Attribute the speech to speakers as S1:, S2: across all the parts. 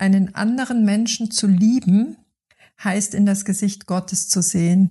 S1: einen anderen Menschen zu lieben, heißt in das Gesicht Gottes zu sehen.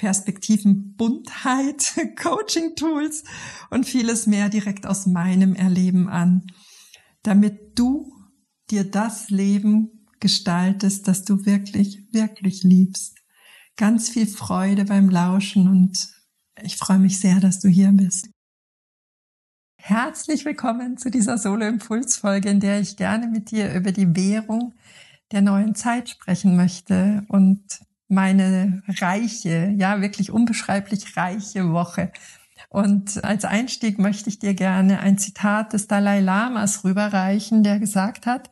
S1: Perspektiven, Buntheit, Coaching-Tools und vieles mehr direkt aus meinem Erleben an, damit du dir das Leben gestaltest, das du wirklich, wirklich liebst. Ganz viel Freude beim Lauschen und ich freue mich sehr, dass du hier bist. Herzlich willkommen zu dieser Solo-Impuls-Folge, in der ich gerne mit dir über die Währung der neuen Zeit sprechen möchte und meine reiche, ja wirklich unbeschreiblich reiche Woche. Und als Einstieg möchte ich dir gerne ein Zitat des Dalai Lamas rüberreichen, der gesagt hat,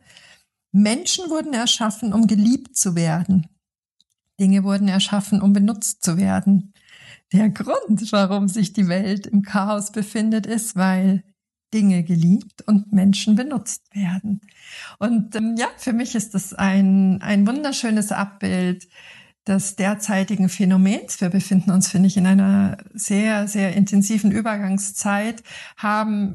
S1: Menschen wurden erschaffen, um geliebt zu werden. Dinge wurden erschaffen, um benutzt zu werden. Der Grund, warum sich die Welt im Chaos befindet, ist, weil Dinge geliebt und Menschen benutzt werden. Und ähm, ja, für mich ist das ein, ein wunderschönes Abbild des derzeitigen Phänomens. Wir befinden uns, finde ich, in einer sehr, sehr intensiven Übergangszeit, haben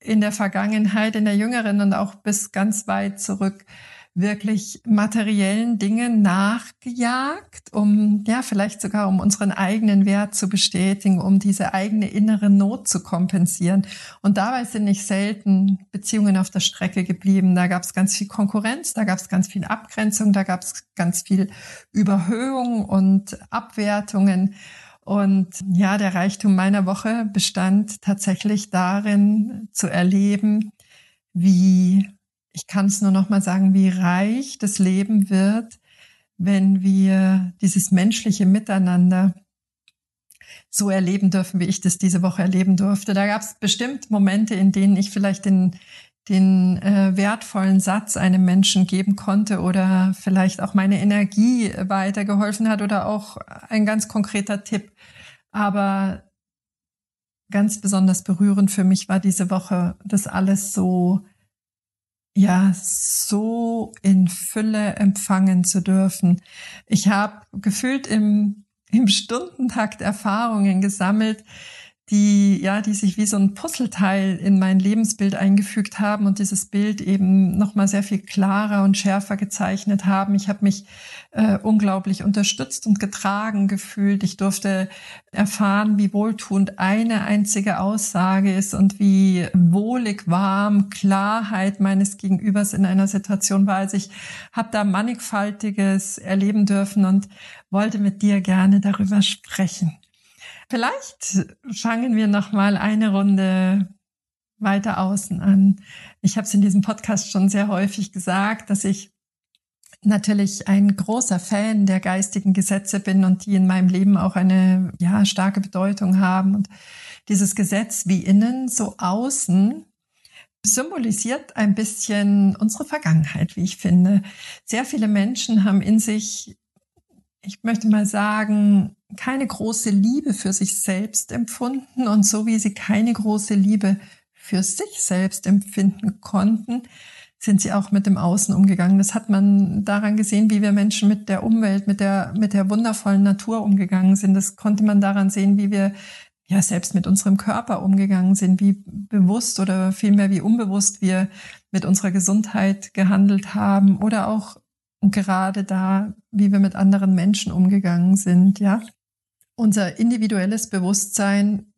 S1: in der Vergangenheit, in der jüngeren und auch bis ganz weit zurück wirklich materiellen Dingen nachgejagt, um, ja, vielleicht sogar um unseren eigenen Wert zu bestätigen, um diese eigene innere Not zu kompensieren. Und dabei sind nicht selten Beziehungen auf der Strecke geblieben. Da gab es ganz viel Konkurrenz, da gab es ganz viel Abgrenzung, da gab es ganz viel Überhöhung und Abwertungen. Und ja, der Reichtum meiner Woche bestand tatsächlich darin zu erleben, wie ich kann es nur noch mal sagen, wie reich das Leben wird, wenn wir dieses menschliche Miteinander so erleben dürfen, wie ich das diese Woche erleben durfte. Da gab es bestimmt Momente, in denen ich vielleicht den, den äh, wertvollen Satz einem Menschen geben konnte oder vielleicht auch meine Energie weitergeholfen hat oder auch ein ganz konkreter Tipp. Aber ganz besonders berührend für mich war diese Woche, das alles so ja so in Fülle empfangen zu dürfen. Ich habe gefühlt im, im Stundentakt Erfahrungen gesammelt, die, ja, die sich wie so ein Puzzleteil in mein Lebensbild eingefügt haben und dieses Bild eben nochmal sehr viel klarer und schärfer gezeichnet haben. Ich habe mich äh, unglaublich unterstützt und getragen gefühlt. Ich durfte erfahren, wie wohltuend eine einzige Aussage ist und wie wohlig warm Klarheit meines Gegenübers in einer Situation war. Also ich habe da mannigfaltiges erleben dürfen und wollte mit dir gerne darüber sprechen. Vielleicht fangen wir noch mal eine Runde weiter außen an. Ich habe es in diesem Podcast schon sehr häufig gesagt, dass ich natürlich ein großer Fan der geistigen Gesetze bin und die in meinem Leben auch eine ja starke Bedeutung haben und dieses Gesetz wie innen so außen symbolisiert ein bisschen unsere Vergangenheit, wie ich finde. Sehr viele Menschen haben in sich ich möchte mal sagen, keine große Liebe für sich selbst empfunden und so wie sie keine große Liebe für sich selbst empfinden konnten, sind sie auch mit dem Außen umgegangen. Das hat man daran gesehen, wie wir Menschen mit der Umwelt, mit der, mit der wundervollen Natur umgegangen sind. Das konnte man daran sehen, wie wir ja selbst mit unserem Körper umgegangen sind, wie bewusst oder vielmehr wie unbewusst wir mit unserer Gesundheit gehandelt haben oder auch und gerade da, wie wir mit anderen Menschen umgegangen sind, ja. Unser individuelles Bewusstsein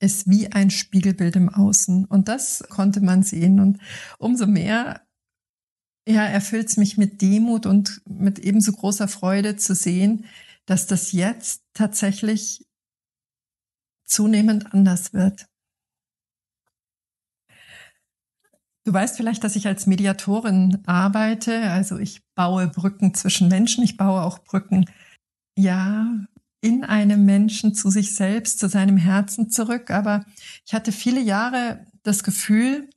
S1: ist wie ein Spiegelbild im Außen. Und das konnte man sehen. Und umso mehr ja, erfüllt es mich mit Demut und mit ebenso großer Freude zu sehen, dass das jetzt tatsächlich zunehmend anders wird. Du weißt vielleicht, dass ich als Mediatorin arbeite. Also ich baue Brücken zwischen Menschen. Ich baue auch Brücken, ja, in einem Menschen zu sich selbst, zu seinem Herzen zurück. Aber ich hatte viele Jahre das Gefühl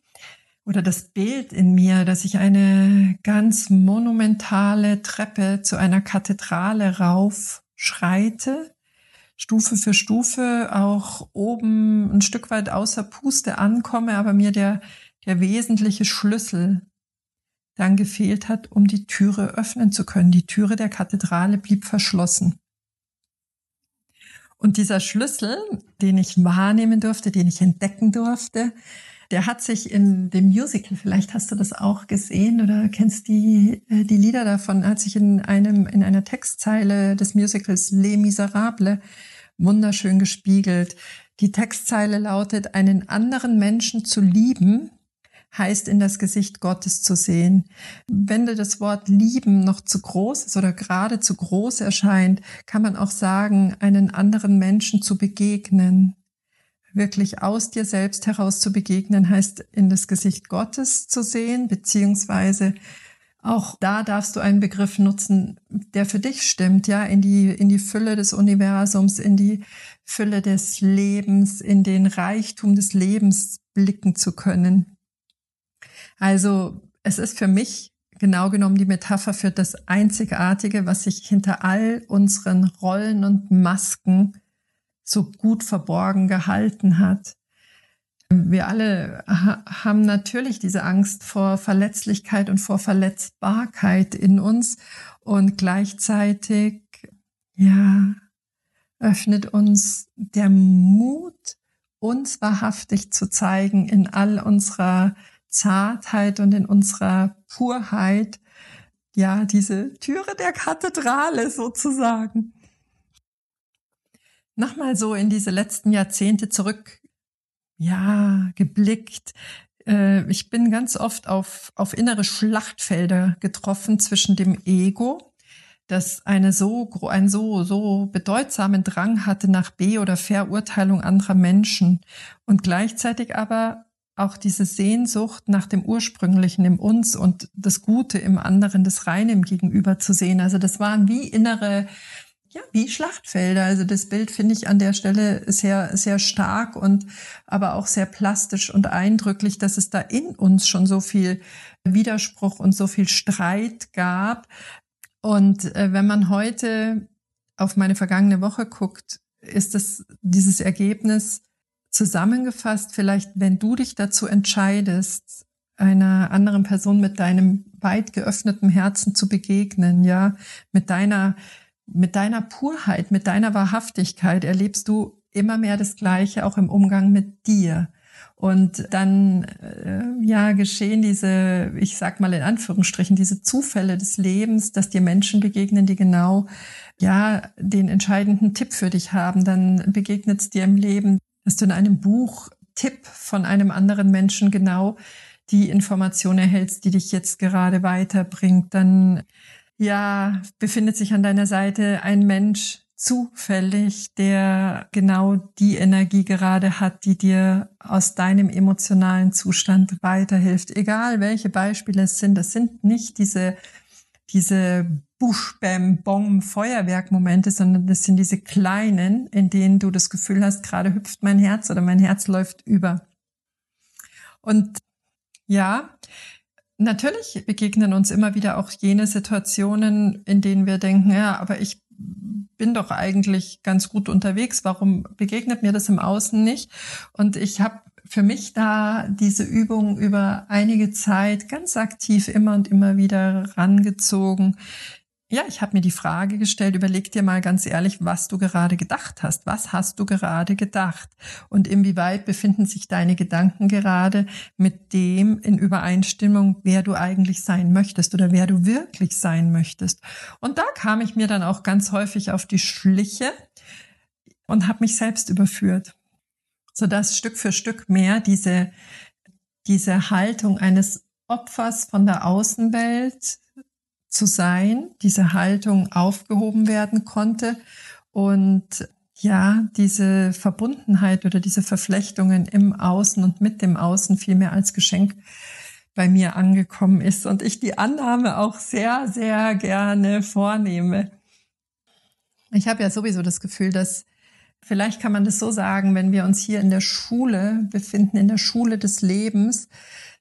S1: oder das Bild in mir, dass ich eine ganz monumentale Treppe zu einer Kathedrale rauf schreite, Stufe für Stufe auch oben ein Stück weit außer Puste ankomme, aber mir der der wesentliche Schlüssel dann gefehlt hat, um die Türe öffnen zu können. Die Türe der Kathedrale blieb verschlossen. Und dieser Schlüssel, den ich wahrnehmen durfte, den ich entdecken durfte, der hat sich in dem Musical, vielleicht hast du das auch gesehen oder kennst die, äh, die Lieder davon, hat sich in einem, in einer Textzeile des Musicals Les Miserables wunderschön gespiegelt. Die Textzeile lautet, einen anderen Menschen zu lieben, heißt in das Gesicht Gottes zu sehen. Wenn dir das Wort lieben noch zu groß ist oder gerade zu groß erscheint, kann man auch sagen, einen anderen Menschen zu begegnen. Wirklich aus dir selbst heraus zu begegnen, heißt in das Gesicht Gottes zu sehen, beziehungsweise auch da darfst du einen Begriff nutzen, der für dich stimmt, ja, in die, in die Fülle des Universums, in die Fülle des Lebens, in den Reichtum des Lebens blicken zu können. Also es ist für mich genau genommen die Metapher für das Einzigartige, was sich hinter all unseren Rollen und Masken so gut verborgen gehalten hat. Wir alle haben natürlich diese Angst vor Verletzlichkeit und vor Verletzbarkeit in uns und gleichzeitig, ja, öffnet uns der Mut, uns wahrhaftig zu zeigen in all unserer Zartheit und in unserer Purheit, ja, diese Türe der Kathedrale sozusagen. Nochmal so in diese letzten Jahrzehnte zurück, ja, geblickt. Äh, ich bin ganz oft auf, auf innere Schlachtfelder getroffen zwischen dem Ego, das eine so, einen so, so bedeutsamen Drang hatte nach Be- oder Verurteilung anderer Menschen und gleichzeitig aber auch diese Sehnsucht nach dem Ursprünglichen im uns und das Gute im anderen, das Reine im Gegenüber zu sehen. Also das waren wie innere, ja, wie Schlachtfelder. Also das Bild finde ich an der Stelle sehr, sehr stark und aber auch sehr plastisch und eindrücklich, dass es da in uns schon so viel Widerspruch und so viel Streit gab. Und äh, wenn man heute auf meine vergangene Woche guckt, ist das dieses Ergebnis, Zusammengefasst, vielleicht, wenn du dich dazu entscheidest, einer anderen Person mit deinem weit geöffneten Herzen zu begegnen, ja, mit deiner, mit deiner Purheit, mit deiner Wahrhaftigkeit erlebst du immer mehr das Gleiche auch im Umgang mit dir. Und dann äh, ja geschehen diese, ich sag mal in Anführungsstrichen, diese Zufälle des Lebens, dass dir Menschen begegnen, die genau ja den entscheidenden Tipp für dich haben. Dann begegnet es dir im Leben dass du in einem Buch Tipp von einem anderen Menschen genau die Information erhältst, die dich jetzt gerade weiterbringt, dann ja, befindet sich an deiner Seite ein Mensch zufällig, der genau die Energie gerade hat, die dir aus deinem emotionalen Zustand weiterhilft. Egal welche Beispiele es sind, das sind nicht diese, diese Busch, Bam, Bom, Feuerwerkmomente, sondern das sind diese kleinen, in denen du das Gefühl hast, gerade hüpft mein Herz oder mein Herz läuft über. Und ja, natürlich begegnen uns immer wieder auch jene Situationen, in denen wir denken, ja, aber ich bin doch eigentlich ganz gut unterwegs. Warum begegnet mir das im Außen nicht? Und ich habe für mich da diese Übung über einige Zeit ganz aktiv immer und immer wieder rangezogen, ja, ich habe mir die Frage gestellt, überleg dir mal ganz ehrlich, was du gerade gedacht hast. Was hast du gerade gedacht? Und inwieweit befinden sich deine Gedanken gerade mit dem in Übereinstimmung, wer du eigentlich sein möchtest oder wer du wirklich sein möchtest? Und da kam ich mir dann auch ganz häufig auf die Schliche und habe mich selbst überführt, sodass Stück für Stück mehr diese, diese Haltung eines Opfers von der Außenwelt zu sein, diese Haltung aufgehoben werden konnte und ja, diese Verbundenheit oder diese Verflechtungen im Außen und mit dem Außen vielmehr als Geschenk bei mir angekommen ist und ich die Annahme auch sehr, sehr gerne vornehme. Ich habe ja sowieso das Gefühl, dass vielleicht kann man das so sagen, wenn wir uns hier in der Schule befinden, in der Schule des Lebens,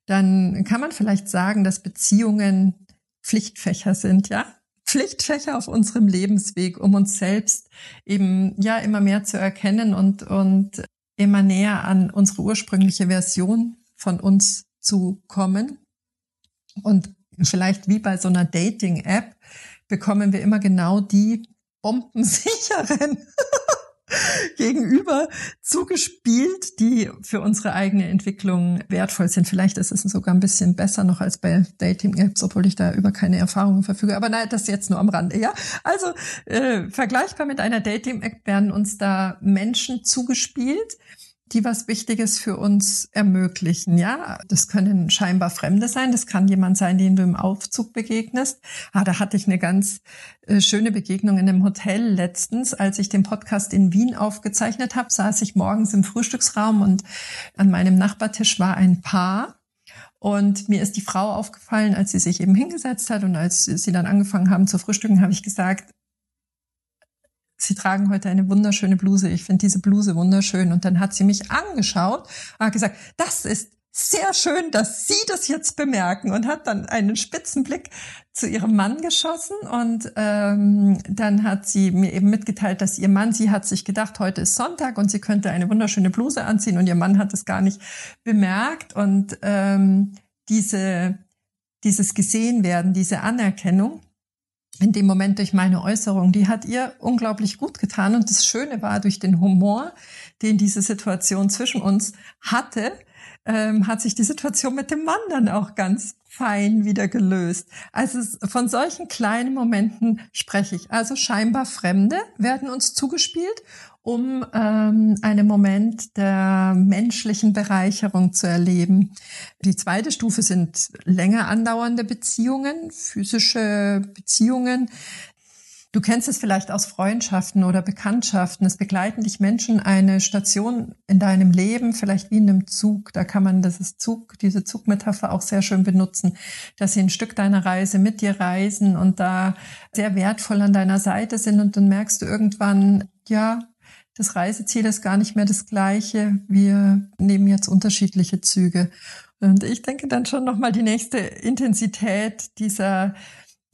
S1: dann kann man vielleicht sagen, dass Beziehungen Pflichtfächer sind, ja? Pflichtfächer auf unserem Lebensweg, um uns selbst eben ja immer mehr zu erkennen und, und immer näher an unsere ursprüngliche Version von uns zu kommen. Und vielleicht wie bei so einer Dating-App bekommen wir immer genau die bombensicheren gegenüber zugespielt, die für unsere eigene Entwicklung wertvoll sind. Vielleicht ist es sogar ein bisschen besser noch als bei Dating-Apps, obwohl ich da über keine Erfahrungen verfüge. Aber nein, das jetzt nur am Rande. Ja, also äh, vergleichbar mit einer Dating-App werden uns da Menschen zugespielt, die was Wichtiges für uns ermöglichen. Ja, das können scheinbar Fremde sein. Das kann jemand sein, den du im Aufzug begegnest. Ah, da hatte ich eine ganz äh, schöne Begegnung in einem Hotel letztens, als ich den Podcast in Wien aufgezeichnet habe. Saß ich morgens im Frühstücksraum und an meinem Nachbartisch war ein Paar. Und mir ist die Frau aufgefallen, als sie sich eben hingesetzt hat und als sie dann angefangen haben zu frühstücken, habe ich gesagt, Sie tragen heute eine wunderschöne Bluse. Ich finde diese Bluse wunderschön. Und dann hat sie mich angeschaut und hat gesagt, das ist sehr schön, dass Sie das jetzt bemerken und hat dann einen spitzen Blick zu ihrem Mann geschossen und ähm, dann hat sie mir eben mitgeteilt, dass ihr Mann, sie hat sich gedacht, heute ist Sonntag und sie könnte eine wunderschöne Bluse anziehen und ihr Mann hat es gar nicht bemerkt und ähm, diese dieses gesehen werden, diese Anerkennung, in dem Moment durch meine Äußerung, die hat ihr unglaublich gut getan. Und das Schöne war, durch den Humor, den diese Situation zwischen uns hatte, ähm, hat sich die Situation mit dem Mann dann auch ganz fein wieder gelöst. Also von solchen kleinen Momenten spreche ich. Also scheinbar Fremde werden uns zugespielt um ähm, einen Moment der menschlichen Bereicherung zu erleben. Die zweite Stufe sind länger andauernde Beziehungen, physische Beziehungen. Du kennst es vielleicht aus Freundschaften oder Bekanntschaften. Es begleiten dich Menschen eine Station in deinem Leben, vielleicht wie in einem Zug. Da kann man dieses Zug, diese Zugmetapher auch sehr schön benutzen, dass sie ein Stück deiner Reise mit dir reisen und da sehr wertvoll an deiner Seite sind und dann merkst du irgendwann, ja, das Reiseziel ist gar nicht mehr das gleiche. Wir nehmen jetzt unterschiedliche Züge. Und ich denke dann schon nochmal die nächste Intensität dieser,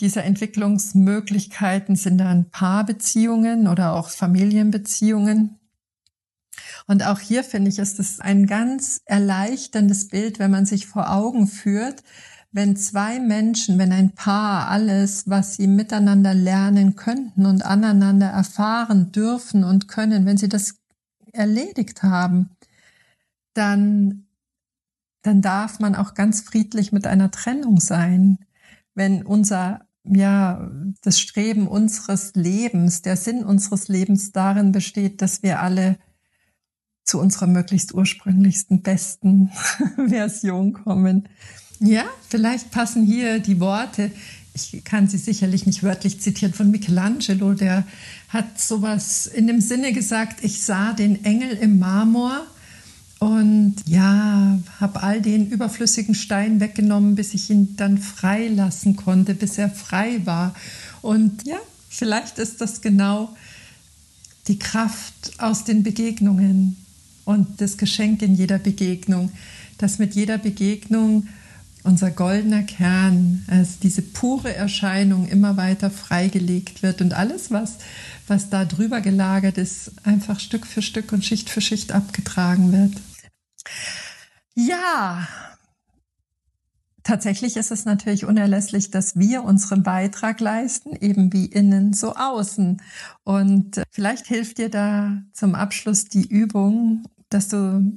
S1: dieser Entwicklungsmöglichkeiten sind dann Paarbeziehungen oder auch Familienbeziehungen. Und auch hier finde ich, ist es ein ganz erleichterndes Bild, wenn man sich vor Augen führt, wenn zwei Menschen, wenn ein Paar alles, was sie miteinander lernen könnten und aneinander erfahren dürfen und können, wenn sie das erledigt haben, dann, dann darf man auch ganz friedlich mit einer Trennung sein. Wenn unser, ja, das Streben unseres Lebens, der Sinn unseres Lebens darin besteht, dass wir alle zu unserer möglichst ursprünglichsten, besten Version kommen. Ja, vielleicht passen hier die Worte. Ich kann sie sicherlich nicht wörtlich zitieren von Michelangelo, der hat sowas in dem Sinne gesagt, ich sah den Engel im Marmor und ja, habe all den überflüssigen Stein weggenommen, bis ich ihn dann freilassen konnte, bis er frei war. Und ja, vielleicht ist das genau die Kraft aus den Begegnungen und das Geschenk in jeder Begegnung, dass mit jeder Begegnung unser goldener Kern, als diese pure Erscheinung immer weiter freigelegt wird und alles, was, was da drüber gelagert ist, einfach Stück für Stück und Schicht für Schicht abgetragen wird. Ja, tatsächlich ist es natürlich unerlässlich, dass wir unseren Beitrag leisten, eben wie innen so außen. Und vielleicht hilft dir da zum Abschluss die Übung, dass du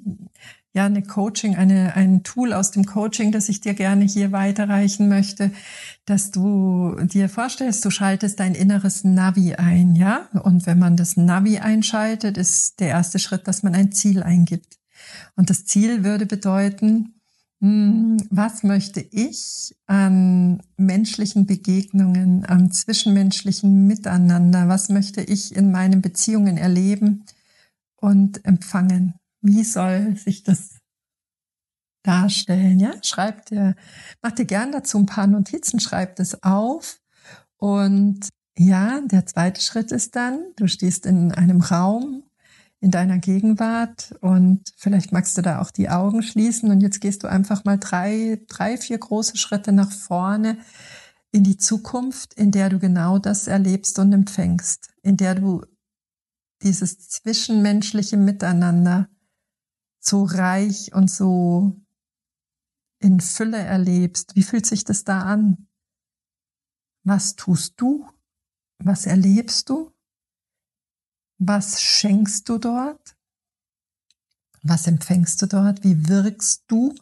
S1: ja eine Coaching, eine, ein Tool aus dem Coaching, das ich dir gerne hier weiterreichen möchte, dass du dir vorstellst, du schaltest dein inneres Navi ein, ja? Und wenn man das Navi einschaltet, ist der erste Schritt, dass man ein Ziel eingibt. Und das Ziel würde bedeuten, Hm, was möchte ich an menschlichen Begegnungen, am zwischenmenschlichen Miteinander, was möchte ich in meinen Beziehungen erleben und empfangen? Wie soll sich das darstellen? Ja, schreib dir, mach dir gern dazu ein paar Notizen, schreib das auf. Und ja, der zweite Schritt ist dann, du stehst in einem Raum, in deiner Gegenwart und vielleicht magst du da auch die Augen schließen und jetzt gehst du einfach mal drei, drei, vier große Schritte nach vorne in die Zukunft, in der du genau das erlebst und empfängst, in der du dieses zwischenmenschliche Miteinander so reich und so in Fülle erlebst. Wie fühlt sich das da an? Was tust du? Was erlebst du? Was schenkst du dort? Was empfängst du dort? Wie wirkst du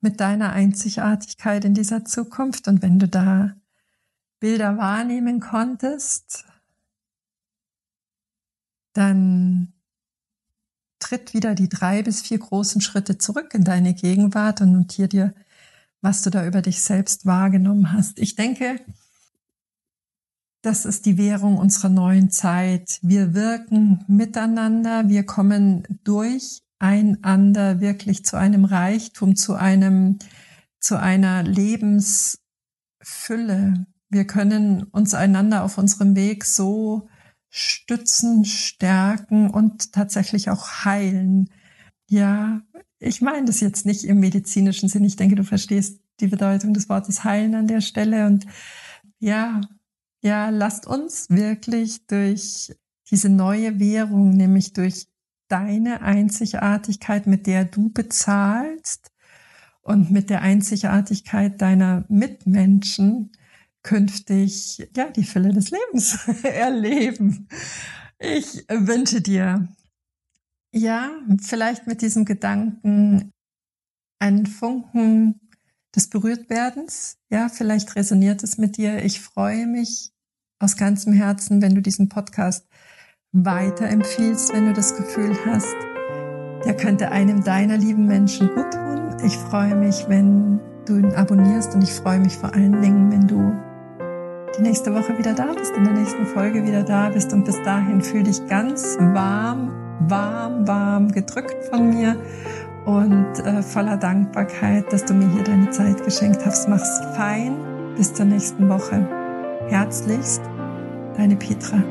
S1: mit deiner Einzigartigkeit in dieser Zukunft? Und wenn du da Bilder wahrnehmen konntest, dann tritt wieder die drei bis vier großen Schritte zurück in deine Gegenwart und notier dir, was du da über dich selbst wahrgenommen hast. Ich denke, das ist die Währung unserer neuen Zeit. Wir wirken miteinander, wir kommen durcheinander wirklich zu einem Reichtum, zu einem, zu einer Lebensfülle. Wir können uns einander auf unserem Weg so stützen, stärken und tatsächlich auch heilen. Ja, ich meine das jetzt nicht im medizinischen Sinn. Ich denke, du verstehst die Bedeutung des Wortes heilen an der Stelle und ja, ja, lasst uns wirklich durch diese neue Währung, nämlich durch deine Einzigartigkeit, mit der du bezahlst und mit der Einzigartigkeit deiner Mitmenschen künftig ja die Fülle des Lebens erleben. Ich wünsche dir ja vielleicht mit diesem Gedanken einen Funken des Berührtwerdens. Ja, vielleicht resoniert es mit dir. Ich freue mich aus ganzem Herzen, wenn du diesen Podcast weiterempfiehlst, wenn du das Gefühl hast, der könnte einem deiner lieben Menschen gut tun. Ich freue mich, wenn du ihn abonnierst und ich freue mich vor allen Dingen, wenn du die nächste Woche wieder da bist, in der nächsten Folge wieder da bist und bis dahin fühle dich ganz warm, warm, warm gedrückt von mir und äh, voller Dankbarkeit, dass du mir hier deine Zeit geschenkt hast. Mach's fein. Bis zur nächsten Woche. Herzlichst, deine Petra.